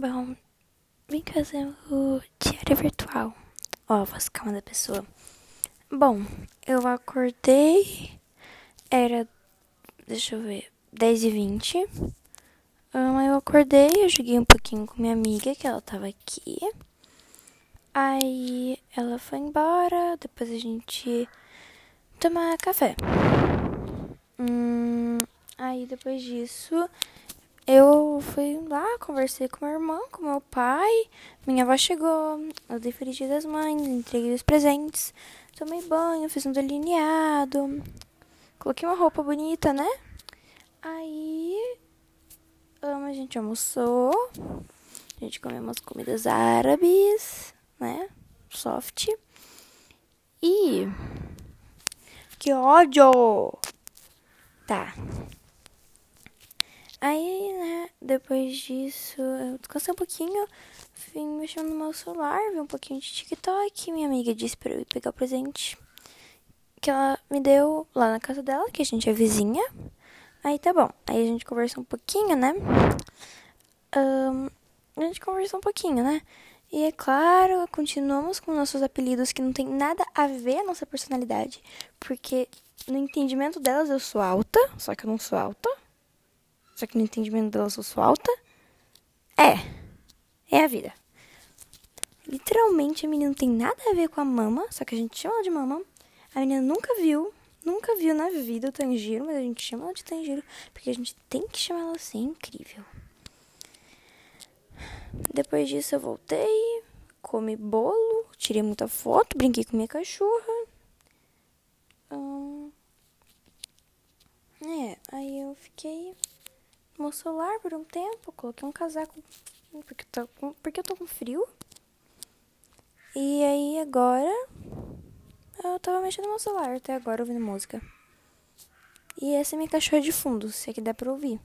Bom, vim fazer o diário virtual. Ó, a voz calma da pessoa. Bom, eu acordei. Era. Deixa eu ver. 10 e 20 um, Eu acordei, eu joguei um pouquinho com minha amiga, que ela tava aqui. Aí ela foi embora. Depois a gente tomar café. Hum, aí depois disso eu fui lá, conversei com meu irmão, com meu pai. Minha avó chegou, eu dei feliz dia das mães, entreguei os presentes. Tomei banho, fiz um delineado. Coloquei uma roupa bonita, né? Aí a gente almoçou. A gente comeu umas comidas árabes, né? Soft. E. Que ódio! Tá. Aí, né, depois disso, eu descansei um pouquinho, vim mexendo no meu celular, vi um pouquinho de TikTok. Minha amiga disse pra eu pegar o presente que ela me deu lá na casa dela, que a gente é vizinha. Aí tá bom. Aí a gente conversou um pouquinho, né? Um, a gente conversou um pouquinho, né? E é claro, continuamos com nossos apelidos que não tem nada a ver a nossa personalidade. Porque no entendimento delas eu sou alta, só que eu não sou alta. Só que no entendimento delas eu sou alta. É. É a vida. Literalmente a menina não tem nada a ver com a mama, só que a gente chama ela de mama. A menina nunca viu, nunca viu na vida o Tanjiro, mas a gente chama ela de Tanjiro porque a gente tem que chamar ela assim, incrível. Depois disso eu voltei, comi bolo, tirei muita foto, brinquei com minha cachorra. Hum, é, aí eu fiquei meu celular por um tempo, coloquei um casaco porque, tô com, porque eu tô com frio. E aí agora eu tava mexendo no meu celular até agora ouvindo música. E essa é minha cachorra de fundo, se é que dá pra ouvir.